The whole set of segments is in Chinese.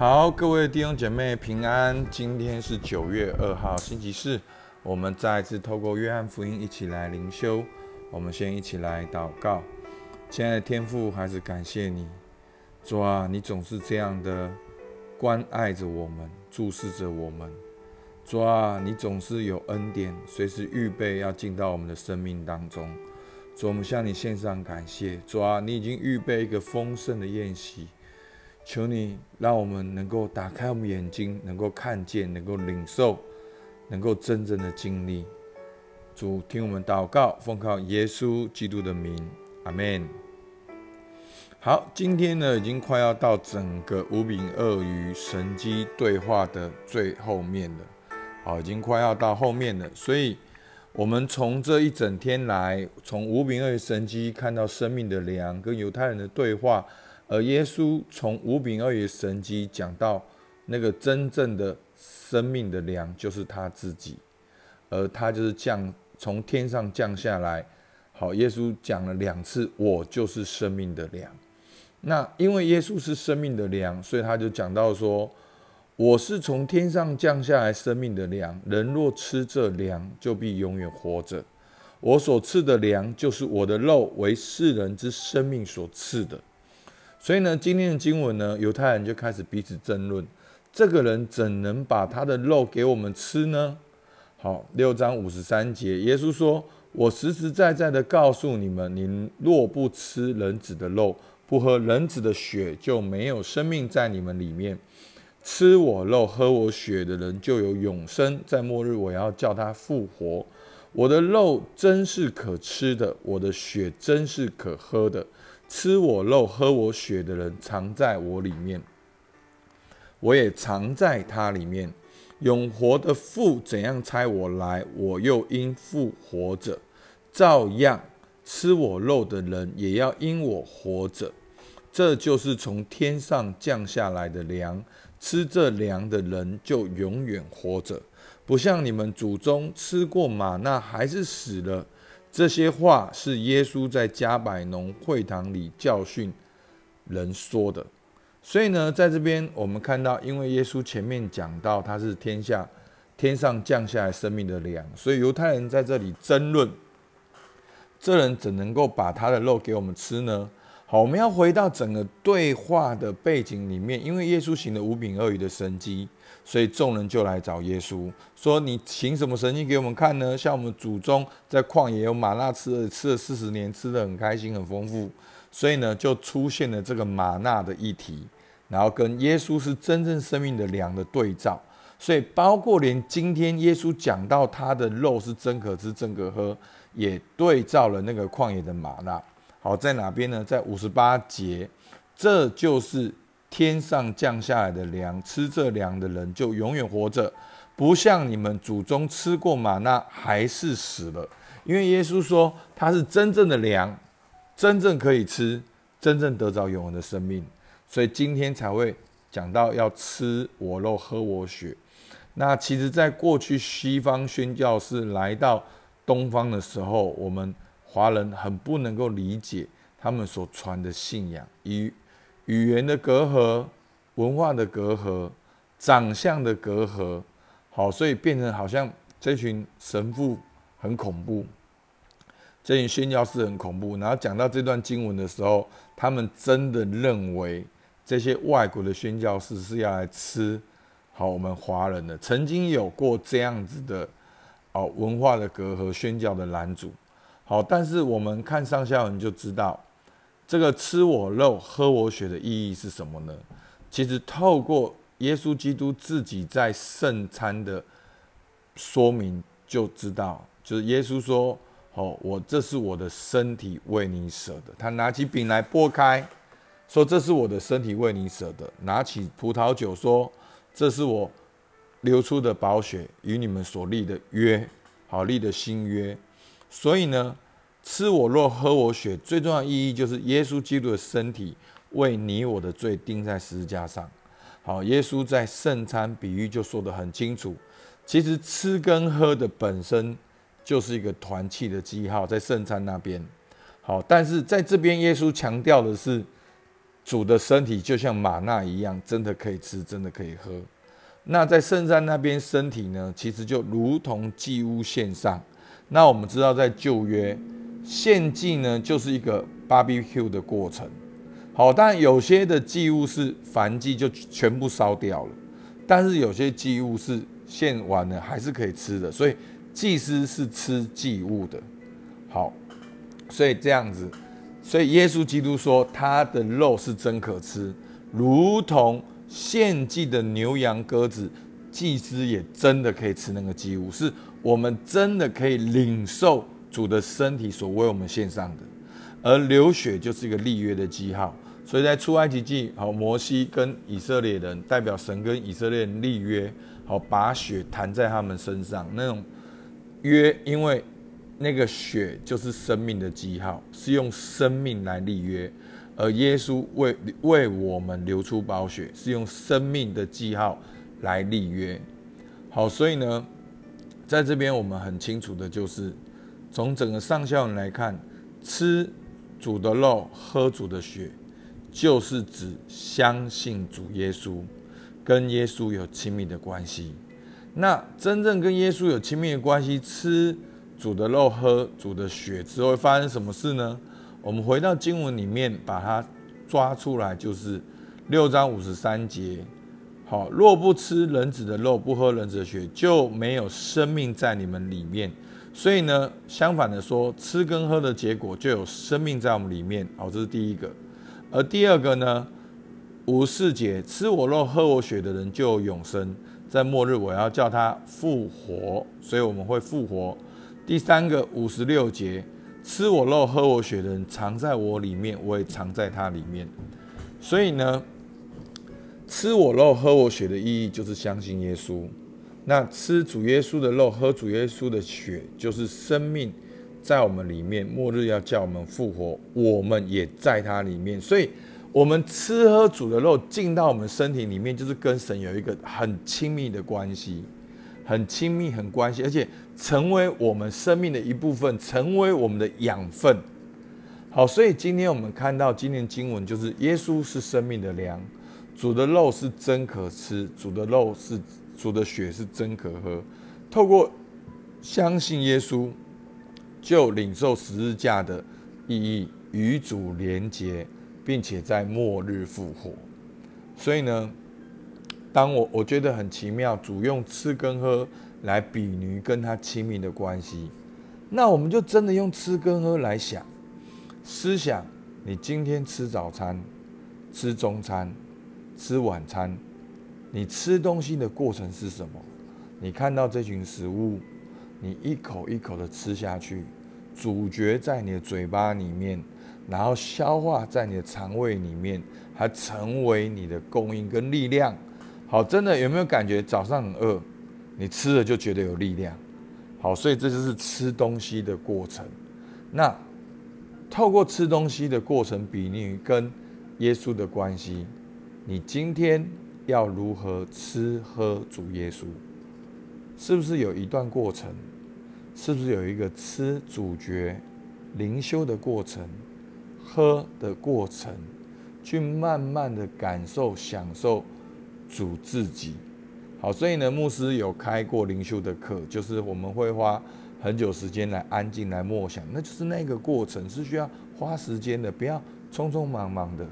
好，各位弟兄姐妹平安。今天是九月二号，星期四。我们再次透过约翰福音一起来灵修。我们先一起来祷告。亲爱的天父，还是感谢你，主啊，你总是这样的关爱着我们，注视着我们。主啊，你总是有恩典，随时预备要进到我们的生命当中。主，我们向你献上感谢。主啊，你已经预备一个丰盛的宴席。求你让我们能够打开我们眼睛，能够看见，能够领受，能够真正的经历。主，听我们祷告，奉靠耶稣基督的名，阿门。好，今天呢，已经快要到整个五饼鳄鱼神机对话的最后面了。好，已经快要到后面了，所以我们从这一整天来，从五饼鳄鱼神机看到生命的粮跟犹太人的对话。而耶稣从五饼二鱼神机讲到那个真正的生命的粮，就是他自己，而他就是降从天上降下来。好，耶稣讲了两次：“我就是生命的粮。”那因为耶稣是生命的粮，所以他就讲到说：“我是从天上降下来生命的粮，人若吃这粮，就必永远活着。我所赐的粮，就是我的肉，为世人之生命所赐的。”所以呢，今天的经文呢，犹太人就开始彼此争论：这个人怎能把他的肉给我们吃呢？好，六章五十三节，耶稣说：“我实实在在的告诉你们，你若不吃人子的肉，不喝人子的血，就没有生命在你们里面。吃我肉、喝我血的人，就有永生。在末日，我要叫他复活。我的肉真是可吃的，我的血真是可喝的。”吃我肉、喝我血的人，藏在我里面，我也藏在他里面。永活的父怎样差我来，我又因父活着，照样吃我肉的人也要因我活着。这就是从天上降下来的粮，吃这粮的人就永远活着，不像你们祖宗吃过马那还是死了。这些话是耶稣在加百农会堂里教训人说的，所以呢，在这边我们看到，因为耶稣前面讲到他是天下天上降下来生命的粮，所以犹太人在这里争论，这人怎能够把他的肉给我们吃呢？好，我们要回到整个对话的背景里面，因为耶稣行了五饼二鱼的神迹。所以众人就来找耶稣，说：“你行什么神迹给我们看呢？像我们祖宗在旷野有玛纳吃了，吃了四十年，吃的很开心，很丰富。所以呢，就出现了这个玛纳的议题，然后跟耶稣是真正生命的粮的对照。所以，包括连今天耶稣讲到他的肉是真可吃、真可喝，也对照了那个旷野的玛纳。好，在哪边呢？在五十八节，这就是。”天上降下来的粮，吃这粮的人就永远活着，不像你们祖宗吃过玛纳还是死了。因为耶稣说他是真正的粮，真正可以吃，真正得着永恒的生命，所以今天才会讲到要吃我肉、喝我血。那其实，在过去西方宣教士来到东方的时候，我们华人很不能够理解他们所传的信仰，以语言的隔阂、文化的隔阂、长相的隔阂，好，所以变成好像这群神父很恐怖，这群宣教士很恐怖。然后讲到这段经文的时候，他们真的认为这些外国的宣教士是要来吃好我们华人的。曾经有过这样子的哦文化的隔阂、宣教的拦阻，好，但是我们看上下文就知道。这个吃我肉、喝我血的意义是什么呢？其实透过耶稣基督自己在圣餐的说明就知道，就是耶稣说：“哦，我这是我的身体为你舍的。”他拿起饼来剥开，说：“这是我的身体为你舍的。”拿起葡萄酒说：“这是我流出的宝血，与你们所立的约，好立的新约。”所以呢。吃我肉，喝我血，最重要意义就是耶稣基督的身体为你我的罪钉在十字架上。好，耶稣在圣餐比喻就说得很清楚，其实吃跟喝的本身就是一个团契的记号，在圣餐那边。好，但是在这边耶稣强调的是主的身体就像玛纳一样，真的可以吃，真的可以喝。那在圣山那边，身体呢，其实就如同祭物献上。那我们知道，在旧约献祭呢，就是一个 barbecue 的过程。好，但有些的祭物是燔祭，就全部烧掉了；但是有些祭物是献完了还是可以吃的，所以祭司是吃祭物的。好，所以这样子，所以耶稣基督说他的肉是真可吃，如同献祭的牛羊鸽子，祭司也真的可以吃那个祭物，是我们真的可以领受主的身体所为我们献上的。而流血就是一个立约的记号，所以在出埃及记，好，摩西跟以色列人代表神跟以色列人立约，好，把血弹在他们身上，那种约，因为那个血就是生命的记号，是用生命来立约，而耶稣为为我们流出宝血，是用生命的记号来立约。好，所以呢，在这边我们很清楚的就是，从整个上下文来看，吃。主的肉，喝主的血，就是指相信主耶稣，跟耶稣有亲密的关系。那真正跟耶稣有亲密的关系，吃主的肉，喝主的血之后，会发生什么事呢？我们回到经文里面，把它抓出来，就是六章五十三节。好，若不吃人子的肉，不喝人子的血，就没有生命在你们里面。所以呢，相反的说，吃跟喝的结果就有生命在我们里面。好，这是第一个。而第二个呢，五四节，吃我肉、喝我血的人就有永生，在末日我要叫他复活，所以我们会复活。第三个五十六节，吃我肉、喝我血的人藏在我里面，我也藏在他里面。所以呢，吃我肉、喝我血的意义就是相信耶稣。那吃主耶稣的肉，喝主耶稣的血，就是生命在我们里面。末日要叫我们复活，我们也在它里面。所以，我们吃喝主的肉进到我们身体里面，就是跟神有一个很亲密的关系，很亲密、很关系，而且成为我们生命的一部分，成为我们的养分。好，所以今天我们看到今天经文，就是耶稣是生命的粮，主的肉是真可吃，主的肉是。主的血是真可喝，透过相信耶稣，就领受十字架的意义，与主连结，并且在末日复活。所以呢，当我我觉得很奇妙，主用吃跟喝来比喻跟他亲密的关系，那我们就真的用吃跟喝来想，思想你今天吃早餐、吃中餐、吃晚餐。你吃东西的过程是什么？你看到这群食物，你一口一口的吃下去，咀嚼在你的嘴巴里面，然后消化在你的肠胃里面，还成为你的供应跟力量。好，真的有没有感觉早上很饿，你吃了就觉得有力量？好，所以这就是吃东西的过程。那透过吃东西的过程，比喻跟耶稣的关系，你今天。要如何吃喝主耶稣？是不是有一段过程？是不是有一个吃主角灵修的过程、喝的过程，去慢慢的感受、享受主自己？好，所以呢，牧师有开过灵修的课，就是我们会花很久时间来安静来默想，那就是那个过程是需要花时间的，不要匆匆忙忙的。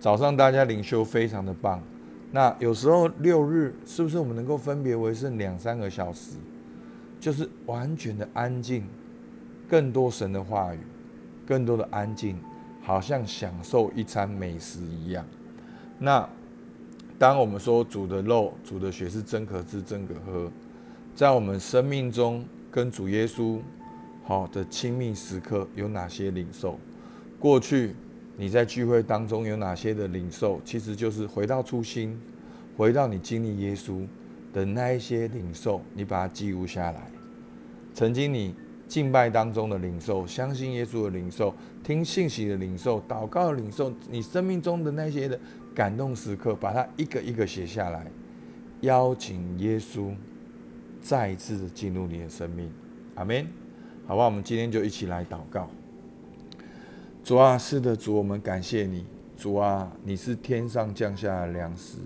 早上大家灵修非常的棒。那有时候六日是不是我们能够分别为圣两三个小时，就是完全的安静，更多神的话语，更多的安静，好像享受一餐美食一样。那当我们说主的肉、主的血是真可吃、真可喝，在我们生命中跟主耶稣好的亲密时刻有哪些领受？过去。你在聚会当中有哪些的领受？其实就是回到初心，回到你经历耶稣的那一些领受，你把它记录下来。曾经你敬拜当中的领受，相信耶稣的领受，听信息的领受，祷告的领受，你生命中的那些的感动时刻，把它一个一个写下来，邀请耶稣再一次的进入你的生命。阿门。好吧，我们今天就一起来祷告。主啊，是的，主，我们感谢你。主啊，你是天上降下的粮食，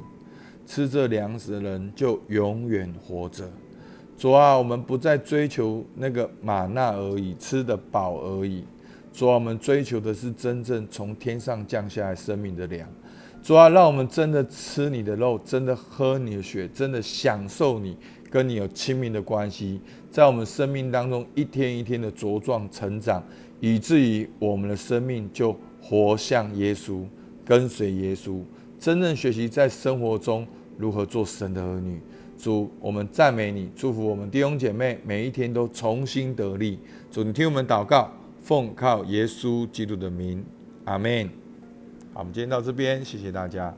吃这粮食的人就永远活着。主啊，我们不再追求那个玛纳而已，吃得饱而已。主啊，我们追求的是真正从天上降下来生命的粮。主啊，让我们真的吃你的肉，真的喝你的血，真的享受你跟你有亲密的关系，在我们生命当中一天一天的茁壮成长，以至于我们的生命就活像耶稣，跟随耶稣，真正学习在生活中如何做神的儿女。主，我们赞美你，祝福我们弟兄姐妹每一天都重新得力。主，你听我们祷告，奉靠耶稣基督的名，阿门。好，我们今天到这边，谢谢大家。